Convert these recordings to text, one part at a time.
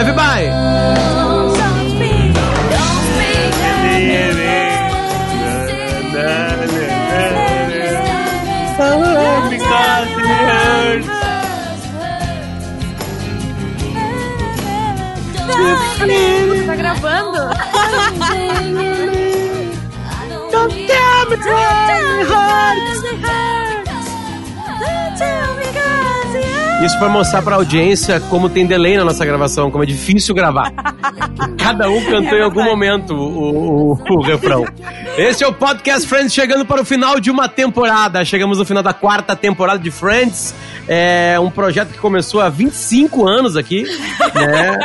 Everybody! Isso pra mostrar pra audiência como tem delay na nossa gravação, como é difícil gravar. Cada um cantou em algum momento o, o, o refrão. Esse é o Podcast Friends chegando para o final de uma temporada. Chegamos no final da quarta temporada de Friends. É um projeto que começou há 25 anos aqui, né?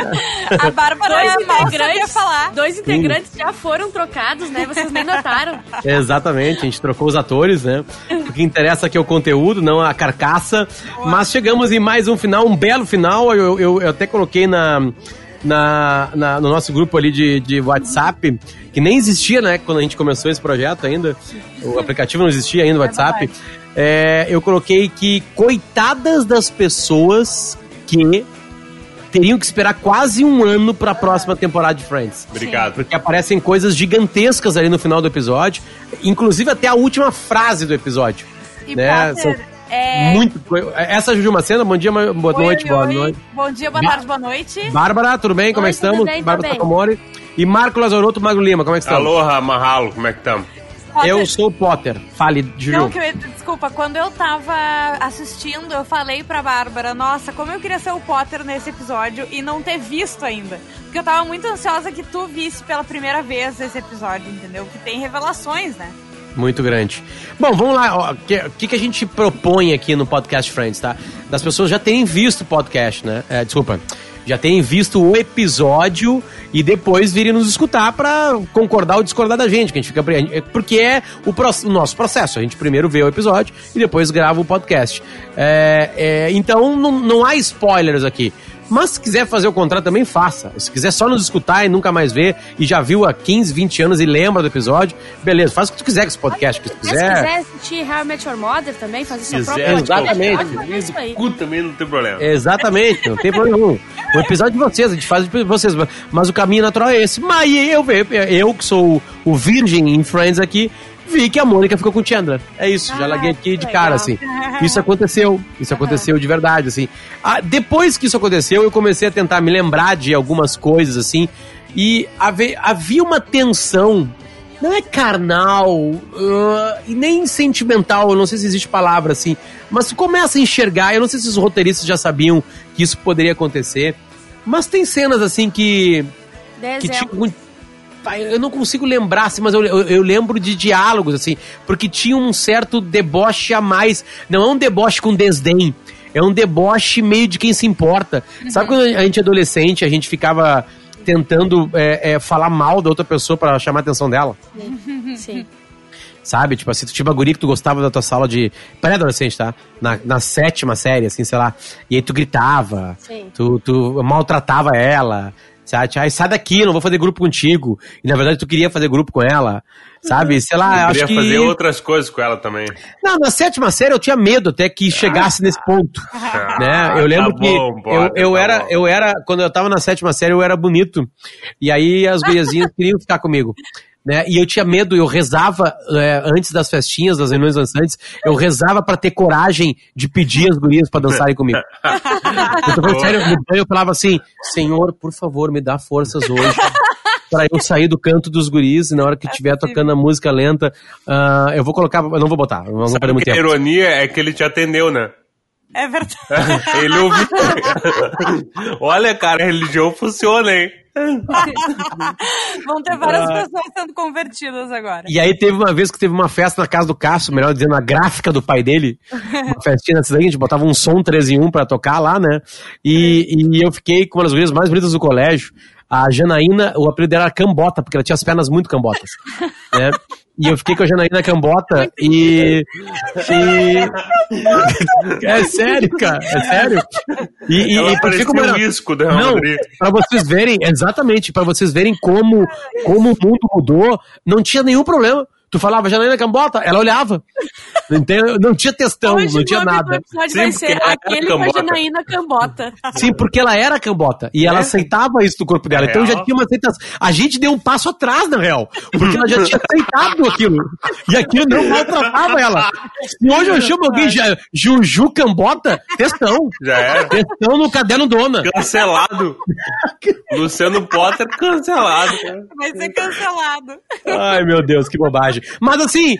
A Bárbara Dois mal sabia integrantes, falar. dois integrantes já foram trocados, né? Vocês nem notaram. Exatamente, a gente trocou os atores, né? O que interessa aqui é o conteúdo, não a carcaça. Mas chegamos em mais um final, um belo final. Eu, eu, eu até coloquei na, na, na- no nosso grupo ali de, de WhatsApp, que nem existia, né? Quando a gente começou esse projeto ainda. O aplicativo não existia ainda, o WhatsApp. É, eu coloquei que coitadas das pessoas que teriam que esperar quase um ano para a próxima temporada de Friends. Obrigado. Porque aparecem coisas gigantescas ali no final do episódio, inclusive até a última frase do episódio. E né? Potter, São é... Muito Essa é a Juju Macena, bom dia, ma- boa Oi, noite, oi, boa oi. noite. Bom dia, boa tarde, boa noite. Bárbara, tudo bem? Como Oi, é que estamos? bem, Bárbara. Takamori. E Marco Lazarotto Magro Lima, como é que estamos? Aloha, Mahalo, como é que estamos? Potter, Eu sou o Potter. Fale, Juju. Não, que eu- desculpa, quando eu tava assistindo, eu falei pra Bárbara, nossa, como eu queria ser o Potter nesse episódio e não ter visto ainda. Porque eu tava muito ansiosa que tu visse pela primeira vez esse episódio, entendeu? Que tem revelações, né? Muito grande. Bom, vamos lá. O que, que, a gente propõe aqui no Podcast Friends, tá? Das pessoas já terem visto o podcast, né? É, desculpa. Já terem visto o episódio e depois virem nos escutar pra concordar ou discordar da gente, que a gente fica. Porque é o, pro- o nosso processo. A gente primeiro vê o episódio e depois grava o podcast. É, é, então não, não há spoilers aqui. Mas se quiser fazer o contrário, também faça. Se quiser só nos escutar e nunca mais ver, e já viu há 15, 20 anos e lembra do episódio, beleza, faz o que tu quiser com esse podcast. Que tu Mas se quiser. quiser assistir How I Met Your Mother também, fazer seu Quiser, próprio podcast, exatamente. pode fazer isso aí. Cu também não tem problema. Exatamente, não tem problema nenhum. O episódio de vocês, a gente faz de vocês, mas o caminho natural é esse. Mas eu, eu que sou o virgem em Friends aqui, vi que a Mônica ficou com o Chandler. É isso, já Ah, larguei aqui de legal. cara, assim. Isso aconteceu, isso aconteceu de verdade, assim. Ah, depois que isso aconteceu, eu comecei a tentar me lembrar de algumas coisas, assim, e havia uma tensão não é carnal ah, e nem sentimental, eu não sei se existe palavra assim, mas tu começa a enxergar, eu não sei se os roteiristas já sabiam que isso poderia acontecer, mas tem cenas assim que Dê que tinha eu não consigo lembrar, assim, mas eu, eu, eu lembro de diálogos, assim, porque tinha um certo deboche a mais. Não é um deboche com desdém, é um deboche meio de quem se importa. Sabe quando a gente é adolescente, a gente ficava tentando é, é, falar mal da outra pessoa pra chamar a atenção dela? Sim. Sabe? Tipo assim, tu tinha uma guria que tu gostava da tua sala de. Pré-adolescente, tá? Na, na sétima série, assim, sei lá. E aí tu gritava, Sim. tu, tu maltratava ela. Sabe? Ai, sai daqui, não vou fazer grupo contigo. E na verdade tu queria fazer grupo com ela. Sabe? Sei lá, Eu acho queria que. fazer outras coisas com ela também. Não, na sétima série eu tinha medo até que chegasse nesse ponto. né? Eu lembro tá que bom, eu, Potter, eu tá era, bom. eu era, quando eu tava na sétima série, eu era bonito. E aí as guriazinhas queriam ficar comigo. Né? E eu tinha medo, eu rezava é, antes das festinhas, das reuniões dançantes, eu rezava pra ter coragem de pedir as gurias pra dançarem comigo. Eu tô falando sério, no banho eu falava assim, Senhor, por favor, me dá forças hoje. Pra eu sair do canto dos guris e na hora que estiver tocando a música lenta, ah, eu vou colocar. Eu não vou botar, não vou perder muito que a tempo. ironia é que ele te atendeu, né? É verdade. Ele ouviu. Olha, cara, a religião funciona, hein? Vão ter várias pessoas sendo convertidas agora. E aí teve uma vez que teve uma festa na casa do Cássio, melhor dizendo, na gráfica do pai dele. Uma festinha nessa daí, a gente botava um som 3 em 1 pra tocar lá, né? E, e eu fiquei com uma das gurias mais bonitas do colégio. A Janaína, o apelido dela era Cambota, porque ela tinha as pernas muito cambotas. né? E eu fiquei com a Janaína Cambota e. e... é sério, cara, é sério. E, e, Ela e parecia como um era- risco do Real Não, pra vocês verem, exatamente, pra vocês verem como, como o mundo mudou, não tinha nenhum problema. Tu falava Janaína Cambota, ela olhava. Entendeu? Não tinha textão, Hoje não tinha nada. episódio Sim, vai ser ela aquele com a. Janaína Cambota. Sim, porque ela era cambota. E ela É. aceitava isso do corpo dela. Então já tinha uma aceitação. A gente deu um passo atrás, na real. Porque ela já tinha aceitado aquilo. E aquilo não maltratava ela. Se hoje eu chamo alguém já, Juju Cambota, textão. Já era. Textão no caderno dona. Cancelado. Luciano Potter cancelado. cara. Vai ser cancelado. Ai, meu Deus, que bobagem. Mas assim,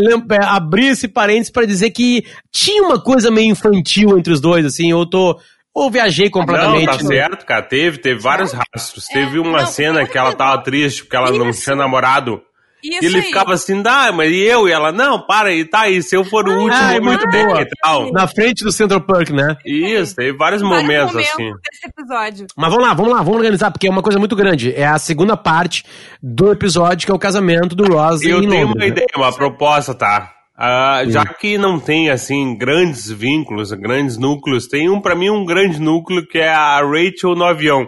lem- é, abrir esse parênteses pra dizer que tinha uma coisa meio infantil entre os dois, assim, eu tô. Ou viajei Não, completamente. tá no- certo, cara. Teve, teve vários rastros. Teve uma não, cena que ela tava triste porque ela não tinha namorado. Isso E ele aí. ficava assim, dá, mas e eu? E ela, não, para aí, tá aí, se eu for o último, ai, eu me muito boa. e tal. Na frente do Central Park, né? Isso, teve vários Vários momentos, assim. desse episódio. Mas vamos lá, vamos lá, vamos organizar, porque é uma coisa muito grande. É a segunda parte do episódio, que é o casamento do Ross Eu tenho Londres, uma né? ideia, uma proposta, tá? Ah, já que não tem, assim, grandes vínculos, grandes núcleos, tem um, pra mim, um grande núcleo que é a Rachel no avião.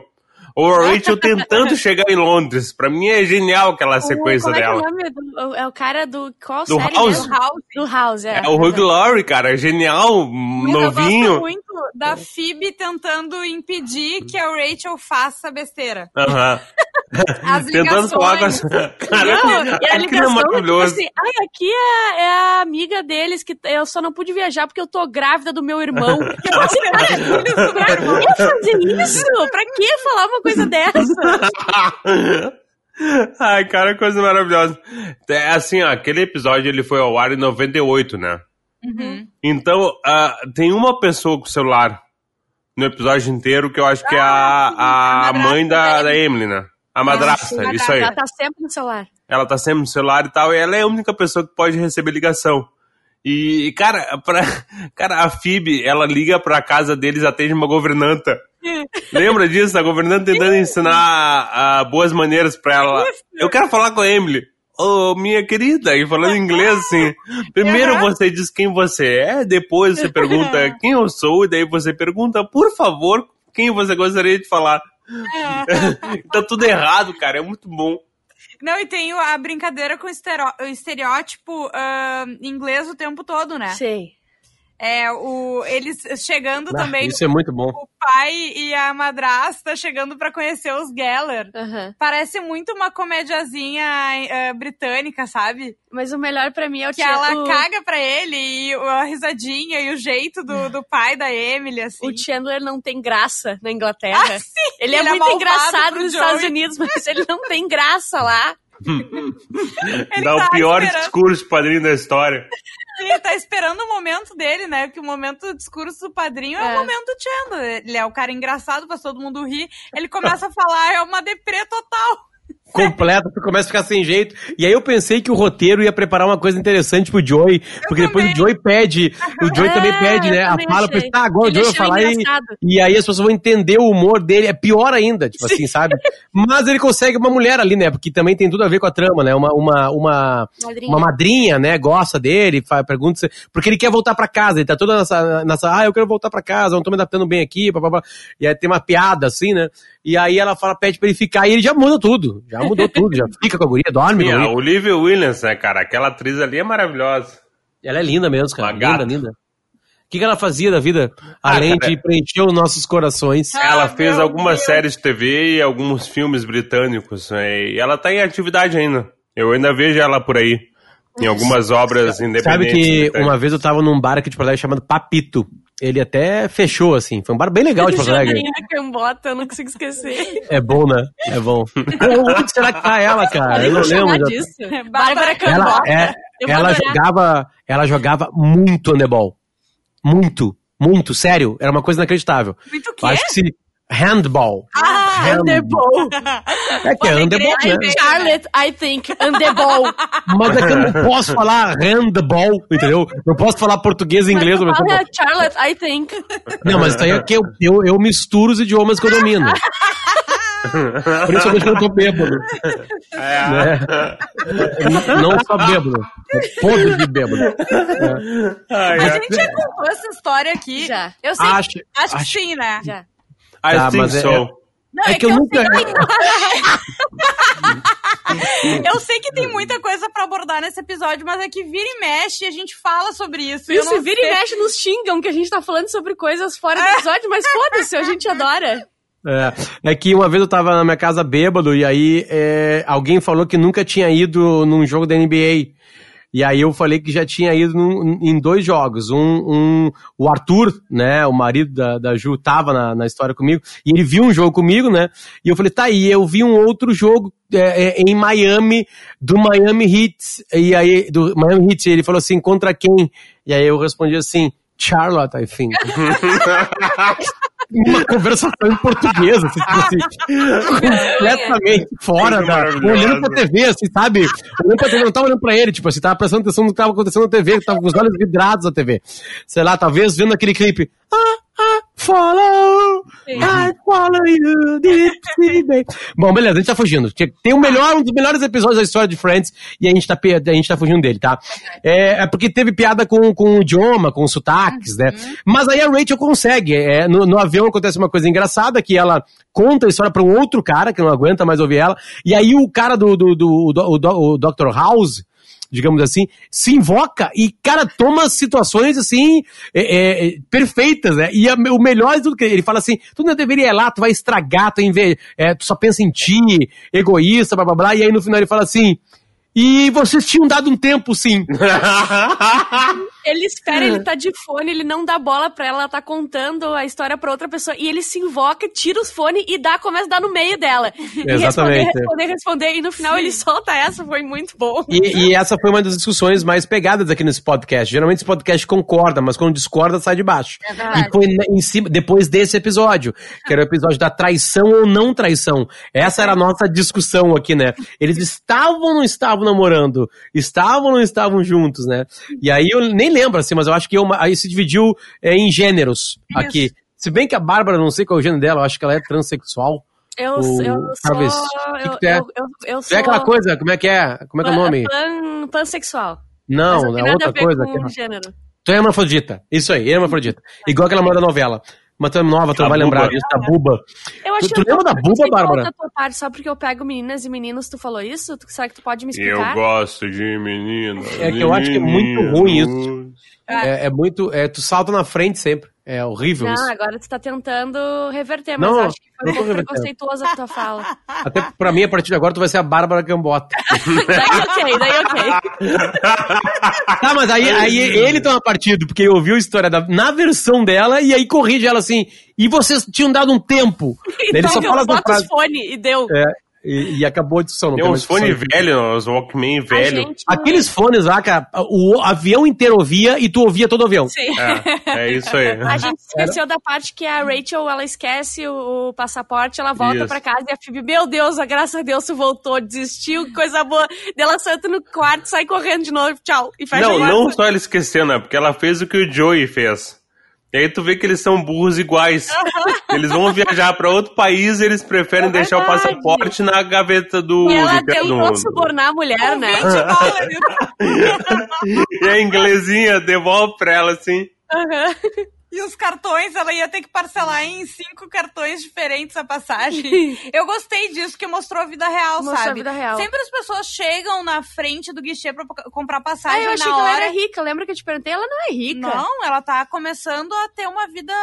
Ou a Rachel tentando chegar em Londres. Pra mim é genial aquela sequência Como é que é dela. o nome? Do, é o cara do. Qual Do série House. mesmo? Do House, é. É o Hugh Laurie, cara, genial, Mas Eu novinho. gosto muito da Phoebe tentando impedir que a Rachel faça besteira. Aham. As Tentando falar com a... ligações. Cara, Não, e a aquilo é ligação, tipo assim, ai, aqui é, é a amiga deles, que eu só não pude viajar porque eu tô grávida do meu irmão. Eu assim, cara, pra que fazer isso? Pra que falar uma coisa dessa? Ai, cara, coisa maravilhosa. É assim, ó, aquele episódio ele foi ao ar em 98, né? Uhum. Então, ah, tem uma pessoa com celular no episódio inteiro que eu acho que é a, a a mãe da, da Emily, né? A madrasta, a isso aí. Ela tá sempre no celular. Ela tá sempre no celular e tal, e ela é a única pessoa que pode receber ligação. E, cara, pra, cara, a Phoebe, ela liga pra casa deles, atende uma governanta. Lembra disso? A governanta tentando ensinar ah, boas maneiras pra ela. Eu quero falar com a Emily. Ô, minha querida, e falando inglês assim. Primeiro você diz quem você é, depois você pergunta quem eu sou, e daí você pergunta, por favor, quem você gostaria de falar. tá tudo errado, cara, é muito bom. Não, e tem a brincadeira com o estereótipo ah, inglês o tempo todo, né? Sei. É, o, eles chegando Ah, também, Isso é muito bom. o pai e a madrasta chegando pra conhecer os Geller. Aham. Parece muito uma comediazinha ah, britânica, sabe? Mas o melhor pra mim é o Que ela o, caga pra ele e a risadinha e o jeito do, do pai da Emily, assim. o Chandler não tem graça na Inglaterra. Ah, sim! Ele é Ele é muito malvado engraçado nos Joey. Estados Unidos, mas ele não tem graça lá. Ele Dá tá o pior esperando- discurso padrinho da história. Ele tá esperando o momento dele, né? Que o momento do discurso do padrinho é, É. o momento do Chandler. Ele é o cara engraçado, faz todo mundo rir. Ele começa a falar, é uma deprê total. Completa, tu começa a ficar sem jeito. E aí eu pensei que o roteiro ia preparar uma coisa interessante pro Joey, porque depois também. o Joey pede, o Joey É, também pede, né? A fala, pensei, tá, agora o Joey vai falar e, engraçado. e aí as pessoas vão entender o humor dele, é pior ainda, tipo assim, sabe? Mas ele consegue uma mulher ali, né? Porque também tem tudo a ver com a trama, né? Uma, uma, uma, Madrinha. uma madrinha, né? Gosta dele, faz, pergunta, se- porque ele quer voltar pra casa, ele tá toda nessa, nessa ah, eu quero voltar pra casa, não tô me adaptando bem aqui, blá, blá, blá. e aí tem uma piada assim, né? E aí ela fala, pede pra ele ficar, e ele já muda tudo, já mudou tudo, já fica com a guria, dorme E a. Olivia Williams, né, cara? Aquela atriz ali é maravilhosa. Ela é linda mesmo, cara, Uma linda, gata. linda. O que, que ela fazia da vida, Ah, além cara. de preencher os nossos corações? Ela Ah, fez algumas Deus. séries de TV e alguns filmes britânicos. né, E ela tá em atividade ainda. Eu ainda vejo ela por aí. Em algumas obras independentes. Sabe que uma vez eu tava num bar aqui de Porto Alegre chamado Papito. Ele até fechou, assim. Foi um bar bem legal de Porto Alegre. Cambota, eu não consigo esquecer. É bom, né? É bom. Onde será que tá ela, cara? Eu não lembro. disso. Bárbara Ela, Cambota. é, Eu vou ela jogava, ela jogava muito handebol. Muito, muito, sério. Era uma coisa inacreditável. Muito o quê? Eu Acho que se handball. Ah, Handebol. É que é handebol, né? Charlotte, I think, handebol. Mas é que eu não posso falar handball, entendeu? Não posso falar português e inglês. ao mesmo Fala, tempo. Charlotte, I think. Não, mas isso aí é que eu, eu, eu misturo os idiomas que eu domino. Principalmente quando eu tô bêbado. É. Né? Não só bêbado. Podre de bêbado. Ai, A gente já contou essa história aqui. Já. Eu sei. Acho- Acho, acho- que sim, né? Já. I Tá, think mas é- so. Não, É que eu nunca. Eu sei que tem muita coisa pra abordar nesse episódio, mas é que vira e mexe e a gente fala sobre isso. e eu Isso, não vira sei. e mexe nos xingam que a gente tá falando sobre coisas fora do episódio, mas foda-se, a gente adora. É, é que uma vez eu tava na minha casa bêbado e aí é, alguém falou que nunca tinha ido num jogo da NBA. E aí eu falei que já tinha ido num- em dois jogos. Um, um- o Arthur, né, o marido da, da Ju, tava na, na história comigo, e ele viu um jogo comigo, né? E eu falei, tá aí, eu vi um outro jogo é, é, em Miami, do Miami Heat. E aí, do Miami Heat, ele falou assim, contra quem? E aí eu respondi assim, Charlotte, I think. uma conversação em português, assim, tipo assim, completamente fora da. Olhando pra TV, assim, sabe? Olhando pra TV, não tava olhando pra ele, tipo assim, tava prestando atenção no que tava acontecendo na TV, tava com os olhos vidrados na TV. Sei lá, talvez vendo aquele clipe. Ah, follow, I follow you, deep. Bom, beleza, a gente tá fugindo. Tem o melhor, um dos melhores episódios da história de Friends e a gente tá, a gente tá fugindo dele, tá? É, é porque teve piada com, com o idioma, com os sotaques, né? Mas aí a Rachel consegue. É, no, no avião acontece uma coisa engraçada que ela conta a história pra um outro cara que não aguenta mais ouvir ela. E aí o cara do, do, do, do- do- o Dr. House, digamos assim, se invoca e, cara, toma situações, assim, é, é, perfeitas, né? E a- o melhor de tudo que ele fala assim, tu não deveria ir lá, tu vai estragar, tu, inve é, tu só pensa em ti, egoísta, blá blá blá, e aí no final ele fala assim, e vocês tinham dado um tempo, sim. Ele espera, ele tá de fone, ele não dá bola pra ela, ela tá contando a história pra outra pessoa, e ele se invoca, tira os fones e dá, começa a dar no meio dela. E Exatamente. responder, responder, responder, e no final ele solta essa, foi muito bom. E, e essa foi uma das discussões mais pegadas aqui nesse podcast. Geralmente esse podcast concorda, mas quando discorda, sai de baixo. É verdade. E foi em cima, depois desse episódio, que era o episódio da traição ou não traição. Essa era a nossa discussão aqui, né? Eles estavam ou não estavam namorando? Estavam ou não estavam juntos, né? E aí eu nem lembro, assim, mas eu acho que eu, aí se dividiu é, em gêneros aqui. Se bem que a Bárbara, não sei qual é o gênero dela, eu acho que ela é transexual. Eu, O- eu talvez. sou. Que que Eu, é? eu, eu, eu É sou. aquela coisa, como é que é? Como é que é o nome? Pan, pansexual. Não, é outra coisa. com é- gênero. Tu é hermafrodita. Isso aí, hermafrodita. Igual aquela mulher da novela. Mas tu é nova, tu não vai lembrar disso, da buba. Eu acho Tu- que tu eu lembra da Buba, Bárbara? da tua parte, só porque eu pego meninas e meninos, tu falou isso? Tu- Será que tu pode me Eu explicar? gosto de meninas. É que eu acho que é muito ruim isso. meninos. É, é muito. É, tu salta na frente sempre. É horrível Não, isso. agora tu tá tentando reverter, mas Não, acho que foi um pouco preconceituosa a tua fala. Até pra mim, a partir de agora, tu vai ser a Bárbara Gambota. daí ok, daí ok. tá, mas aí, aí ele toma partido, porque ele ouviu a história da, na versão dela e aí corrige ela assim. E vocês tinham dado um tempo. Daí ele Então só fala bota os frase. fone e deu. É, e, e acabou a discussão. Não Tem tem uns fones velhos, uns Walkman A velho. gente- Aqueles fones lá, cara, o avião inteiro ouvia e tu ouvia todo o avião. Sim. É, é isso aí. A gente esqueceu da parte que a Rachel, ela esquece o, passaporte, ela volta Isso. pra casa e a Phoebe, meu Deus, graças a Deus tu voltou, desistiu, que coisa boa. Daí ela senta no quarto, sai correndo de novo, tchau, e fecha Não, a não só ela esqueceu, né? Porque ela fez o que o Joey fez. E aí tu vê que eles são burros iguais. Eles vão viajar pra outro país e eles preferem É deixar o passaporte na gaveta do. E ela tentou subornar a mulher, né? 20 dólares. E a inglesinha devolve pra ela assim. Aham. E os cartões, ela ia ter que parcelar em cinco cartões diferentes a passagem. Eu gostei disso, que mostrou a vida real, Mostrou a sabe? vida real. Sempre as pessoas chegam na frente do guichê pra comprar Ah, passagem eu achei na que ela hora. era rica, lembra que eu te perguntei? Ela não é rica. Não, ela tá começando a ter uma vida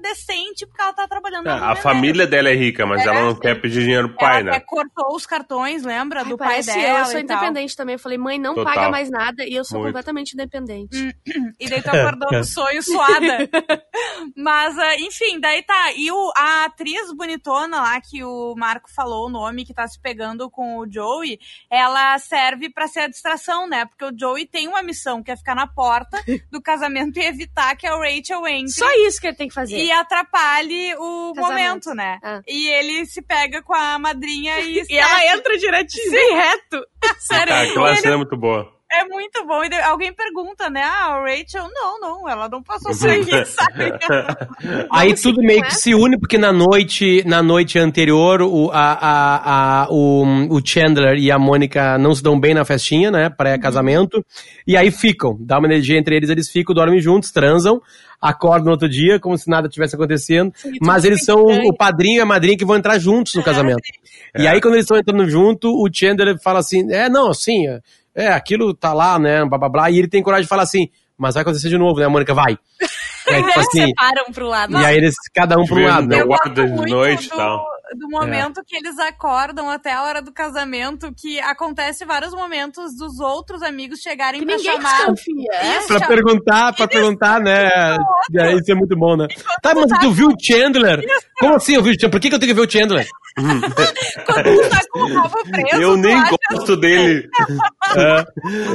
decente porque ela tá trabalhando na É, a família dela é rica, mas É, ela não quer pedir dinheiro pro pai, ela até né? cortou os cartões, lembra? Ai, do pai dela. eu, eu sou e tal. independente também. Eu falei, mãe, não Total. paga mais nada e eu sou Muito. completamente independente. E daí tu acordou no sonho suada. Mas, ah, enfim, daí tá. E o, a atriz bonitona lá, que o Marco falou o nome, que tá se pegando com o Joey, ela serve pra ser a distração, né? Porque o Joey tem uma missão, que é ficar na porta do casamento e evitar que a Rachel entre. Só isso que ele tem que fazer. E atrapalhe o Casamento. momento, né? Ah. E ele se pega com a madrinha e, E ela entra direitinho, bem reto. Sério. Cara, aquela ele- cena é muito boa. É muito bom. E alguém pergunta, né? Ah, a Rachel, não, não, ela não passou sangue, sabe? Aí tudo meio que se une, porque na noite, na noite anterior, o, a, a, a, o, o Chandler e a Mônica não se dão bem na festinha, né? Pré-casamento. E aí ficam. Dá uma energia entre eles, eles ficam, dormem juntos, transam, acordam no outro dia, como se nada tivesse acontecendo. Mas eles são o padrinho e a madrinha que vão entrar juntos no casamento. E aí, quando eles estão entrando junto, o Chandler fala assim: é, não, assim, é, é, aquilo tá lá, né? Blá blá blá. E ele tem coragem de falar assim, mas vai acontecer de novo, né, Mônica? Vai. É, tipo assim, Separam pro lado. e aí eles, cada um pra um lado, né? Eu gosto guarda de noite e do, tal. do momento que eles acordam até a hora do casamento, que acontece vários momentos dos outros amigos chegarem Que pra ninguém chamar. desconfia. é? Isso, Pra chama- perguntar, pra perguntar, né? E aí isso é muito bom, né? Tá, mas tu viu o Chandler? Como assim eu vi o Chandler? Por que, que eu tenho que ver o Chandler? Quando tu tá com o rabo preso, Eu nem acha- gosto dele.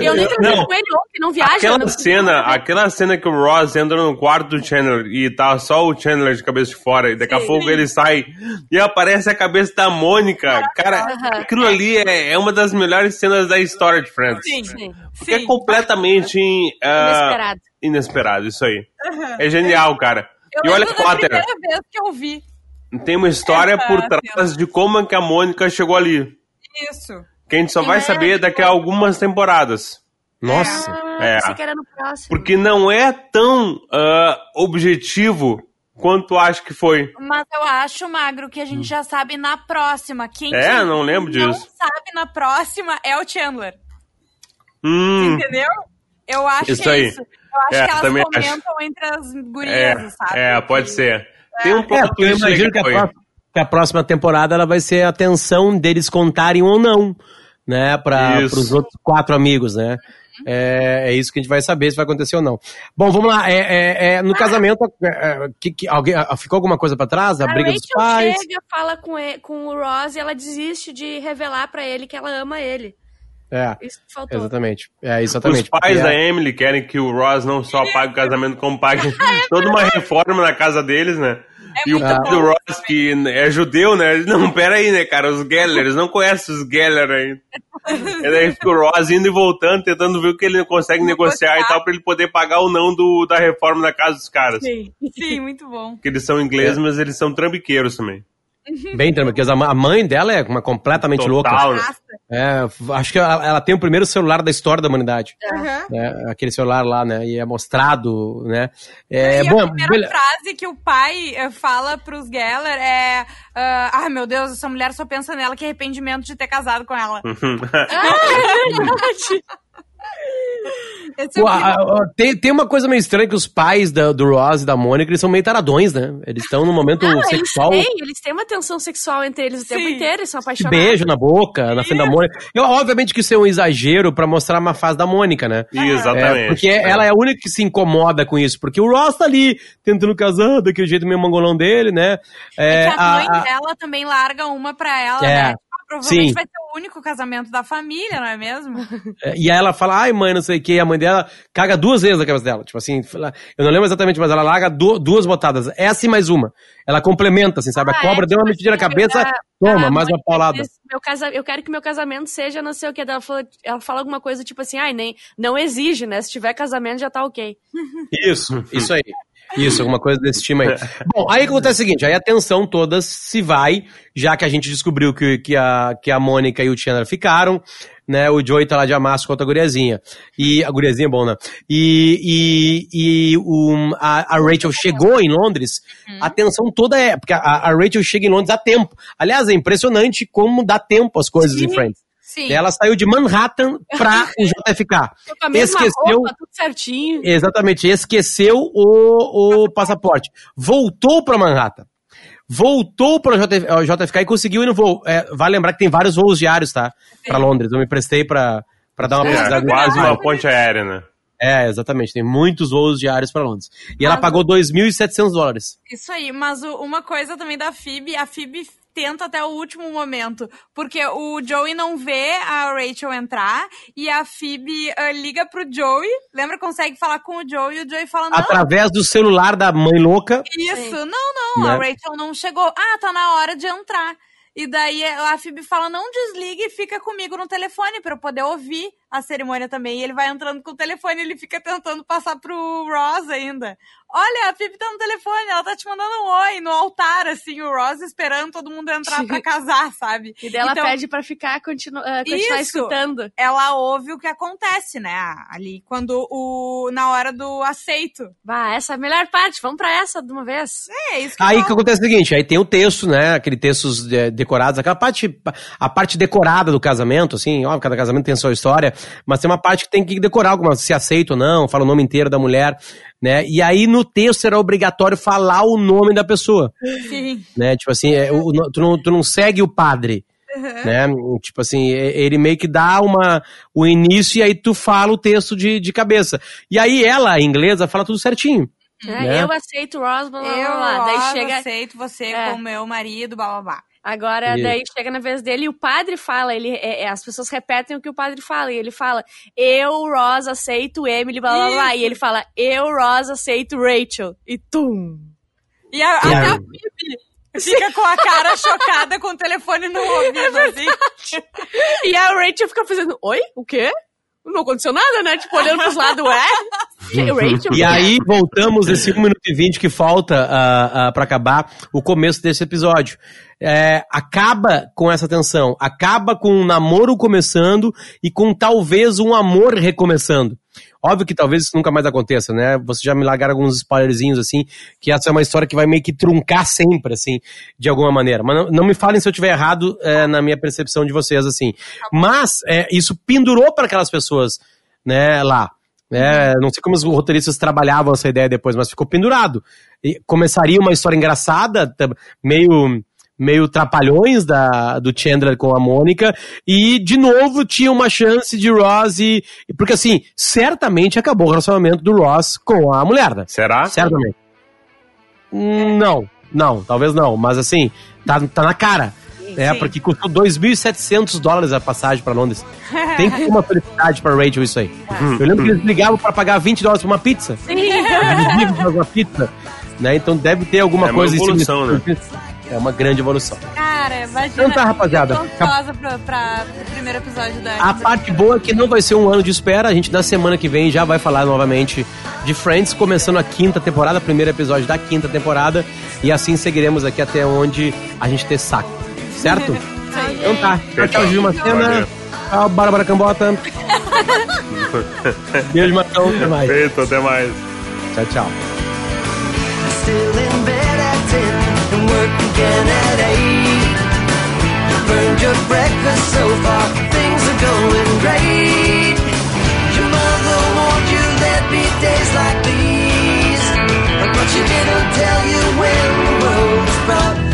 Eu nem Não. com ele ontem, não viaja. Aquela não- cena, aquela cena que o Ross entra no quarto do Chandler e tá só o Chandler de cabeça de fora, e daqui a pouco ele sai e aparece a cabeça da Mônica. Cara, Aham. aquilo ali é, é uma das melhores cenas da história de Friends. Sim, Sim, Porque é sim. completamente ah, inesperado. inesperado, isso aí. É genial, cara. Eu e olha, Potter, primeira vez que eu vi tem uma história por trás de como é que a Mônica chegou ali. isso. Que a gente só vai É, saber daqui a algumas temporadas. Nossa. Ah, É. pensei que era no próximo. Porque não é tão ah, objetivo quanto tu acha que foi. Mas eu acho, Magro, que a gente já sabe na próxima. Quem É, não lembro não disso. sabe na próxima é o Chandler. Hum, Entendeu? Eu acho Isso que é aí. isso. Eu acho É, que elas também comentam entre as gurias, é, sabe? é, pode ser. Tem um É, plot porque eu imagino que a, foi. próxima, que a próxima temporada ela vai ser a tensão deles contarem ou não, né? Para os outros quatro amigos, né? É, é isso que a gente vai saber se vai acontecer ou não. Bom, vamos lá. É, é, é, no casamento, é, é, que, que- alguém, ah, ficou alguma coisa pra trás? A, A briga Rachel dos pais? chega, fala com, ele- com o Ross e ela desiste de revelar pra ele que ela ama ele. É, Isso que faltou. exatamente. É, Os exatamente. pais Porque da é- Emily querem que o Ross não só pague o casamento, como pague toda uma reforma na casa deles, né? É E o pai do Ross, que é judeu, né? Não, pera aí, né, cara? Os Gellers, não conhece os Geller ainda. E daí fica o Ross indo e voltando, tentando ver o que ele consegue negociar, Negociar. e tal, pra ele poder pagar ou não do, da reforma da casa dos caras. Sim. Sim, muito bom. Porque eles são ingleses, mas eles são trambiqueiros também. Bem, porque a mãe dela é uma completamente louca. Total? Nossa. É, acho que ela, ela tem o primeiro celular da história da humanidade. Né? Aquele celular lá, né? E é mostrado, né? É, e bom, a primeira frase que o pai eh, fala pros Geller é ah, Ai, meu Deus, essa mulher só pensa nela que arrependimento de ter casado com ela. Esse é Pô, a- a- tem, tem uma coisa meio estranha que os pais da- do Ross e da Mônica, eles são meio taradões, né? Eles estão no momento Não, eles sexual, têm, eles têm uma tensão sexual entre eles o tempo Sim. inteiro, eles são apaixonados. beijo na boca, na frente da Mônica. Eu, obviamente que isso é um exagero pra mostrar uma fase da Mônica, né? Exatamente. É, porque ela é a única que se incomoda com isso, porque o Ross tá ali tentando casar daquele jeito meio mangolão dele, né? É É, que a mãe a- a- dela também larga uma pra ela, É, né? Provavelmente sim. vai ser o único casamento da família, não é mesmo? É, E aí ela fala, ai mãe, não sei o que, e a mãe dela caga duas vezes na cabeça dela. Tipo assim, fala- eu não lembro exatamente, mas ela larga du- duas botadas. Essa e mais uma. Ela complementa, assim, sabe? Ah, a cobra é, deu uma tipo metidinha na assim, cabeça, toma, mais uma paulada. Meu casa, eu quero que meu casamento seja não sei o que. Ela fala, ela fala alguma coisa tipo assim, ai, nem, não exige, né? Se tiver casamento já tá ok. Isso, isso aí. Isso, alguma coisa desse time aí. Bom, aí acontece o seguinte, aí a tensão toda se vai, já que a gente descobriu que, que, a, que a Mônica e o Chandler ficaram, né? O Joey tá lá de amasso com outra guriazinha. E a guriazinha é bom, né? E, e, e o, a, a Rachel chegou em Londres, a tensão toda é, porque a, a Rachel chega em Londres a tempo. Aliás, é impressionante como dá tempo as coisas em Friends. Sim. Ela saiu de Manhattan pra o JFK. Com a mesma Esqueceu- roupa, tudo certinho. Exatamente, esqueceu o, o passaporte. Voltou para Manhattan. Voltou para o ao JFK e conseguiu ir no voo. É, vale lembrar que tem vários voos diários, tá? Para Londres. Eu me prestei para dar uma É, pesquisada. quase uma ponte aérea, né? É, exatamente. Tem muitos voos diários para Londres. E ela Mas- pagou 2.700 dólares. Isso aí, mas o- uma coisa também da Phoebe, a Phoebe tenta até o último momento, porque o Joey não vê a Rachel entrar e a Phoebe ah, liga pro Joey, lembra, consegue falar com o Joey e o Joey fala, não, Através do celular da mãe louca. isso, Sim. não, não, a Né? Rachel não chegou, ah, tá na hora de entrar. E daí a Phoebe fala, não desligue e fica comigo no telefone pra eu poder ouvir a cerimônia também. E ele vai entrando com o telefone, ele fica tentando passar pro Ross ainda. Olha, a Phoebe tá no telefone, ela tá te mandando um oi no altar, assim, o Ross esperando todo mundo entrar pra casar, sabe? E dela Então- pede pra ficar, continu uh, continuar Isso. escutando. Ela ouve o que acontece, né? Ali, quando o. na hora do aceito. Bah, essa é a melhor parte. Vamos pra essa de uma vez. É, isso que Aí que acontece é o seguinte, aí tem o texto, né? Aquele textos de- decorados, aquela parte, a parte decorada do casamento, assim, óbvio, cada casamento tem a sua história, mas tem uma parte que tem que decorar alguma, se aceita ou não, fala o nome inteiro da mulher, né? E aí no texto era obrigatório falar o nome da pessoa, Sim. né? Tipo assim, é, o- tu, não, tu não segue o padre. Né? Tipo assim, ele meio que dá uma, o início e aí tu fala o texto de, de cabeça. E aí ela, a inglesa, fala tudo certinho. É, Né? Eu aceito Ross, blá, blá, blá, Eu blá. Daí chega. aceito você É. como meu marido, blá blá blá. Agora, Isso. daí chega na vez dele e o padre fala, ele, é, é, as pessoas repetem o que o padre fala, e ele fala, eu, Ross, aceito Emily, blá blá blá, e ele fala, eu, Ross, aceito Rachel, e tum. E a, E até a Phoebe fica com a cara chocada com o telefone no ouvido, assim. E a Rachel fica fazendo, oi? O quê? Não aconteceu nada, né? Tipo, olhando pros lados, ué? E aí voltamos esse 1 minuto e 20 que falta uh, para acabar o começo desse episódio. É, acaba com essa tensão, acaba com um namoro começando e com talvez um amor recomeçando. Óbvio que talvez isso nunca mais aconteça, né? Você já me largaram alguns spoilerzinhos assim, que essa é uma história que vai meio que truncar sempre, assim, de alguma maneira. Mas não, não me falem se eu estiver errado é, na minha percepção de vocês, assim. Mas é, isso pendurou para aquelas pessoas, né, lá. É, não sei como os roteiristas trabalhavam essa ideia depois, mas ficou pendurado. E começaria uma história engraçada, meio meio trapalhões da, do Chandler com a Mônica, e de novo tinha uma chance de Ross e. Porque assim, certamente acabou o relacionamento do Ross com a mulher, né? Será? Certamente. Não, não, talvez não, mas assim, tá, tá na cara. É, Sim. porque custou 2.700 dólares a passagem pra Londres. Tem que ter uma felicidade pra Rachel isso aí. Eu lembro que eles ligavam pra pagar 20 dólares por uma pizza. Eles ligam pra uma pizza. Né? Então deve ter alguma É uma coisa em cima disso. É uma grande evolução. Cara, imagina. Então tá, rapaziada. Eu tô ansiosa pra, pra, primeiro episódio da A parte boa é que não vai ser um ano de espera. A gente na semana que vem já vai falar novamente de Friends, começando a quinta temporada, primeiro episódio da quinta temporada. E assim seguiremos aqui até onde a gente ter saco. Certo? Então tá. Tchau, tchau, Gil Macena. Tchau, Bárbara Cambota. Beijo, Matão. Até mais. Feito, até mais. Tchau, tchau. Still in bed at 10 and work again at 8. Burned your breakfast so far, things are going great. Your mother warned you there'd be days like these. But she didn't tell you when the road was brought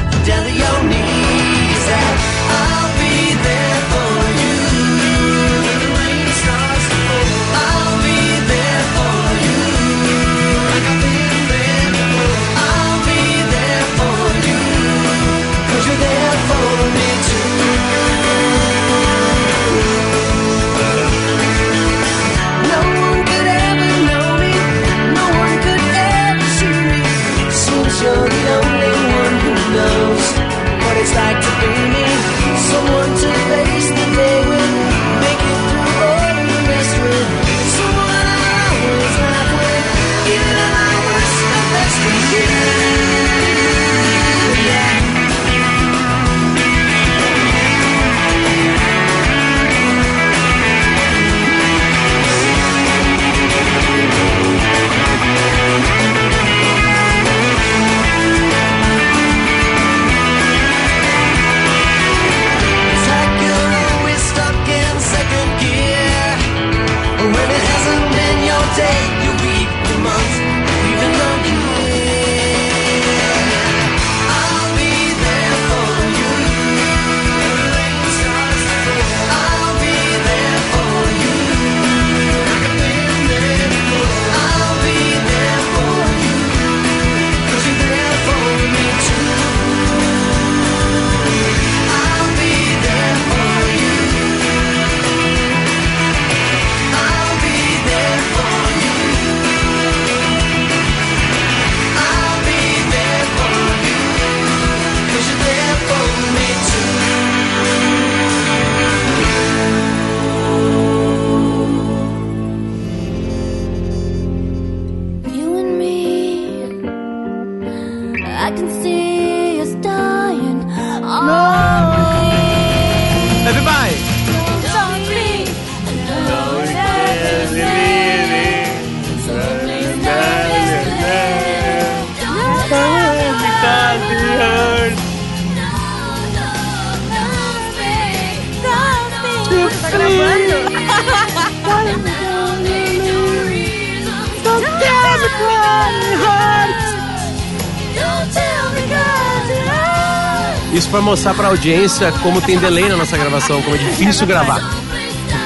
Isso pra mostrar pra audiência como tem delay na nossa gravação, como é difícil gravar.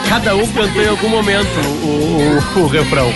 Cada um cantou em algum momento o, o, o refrão.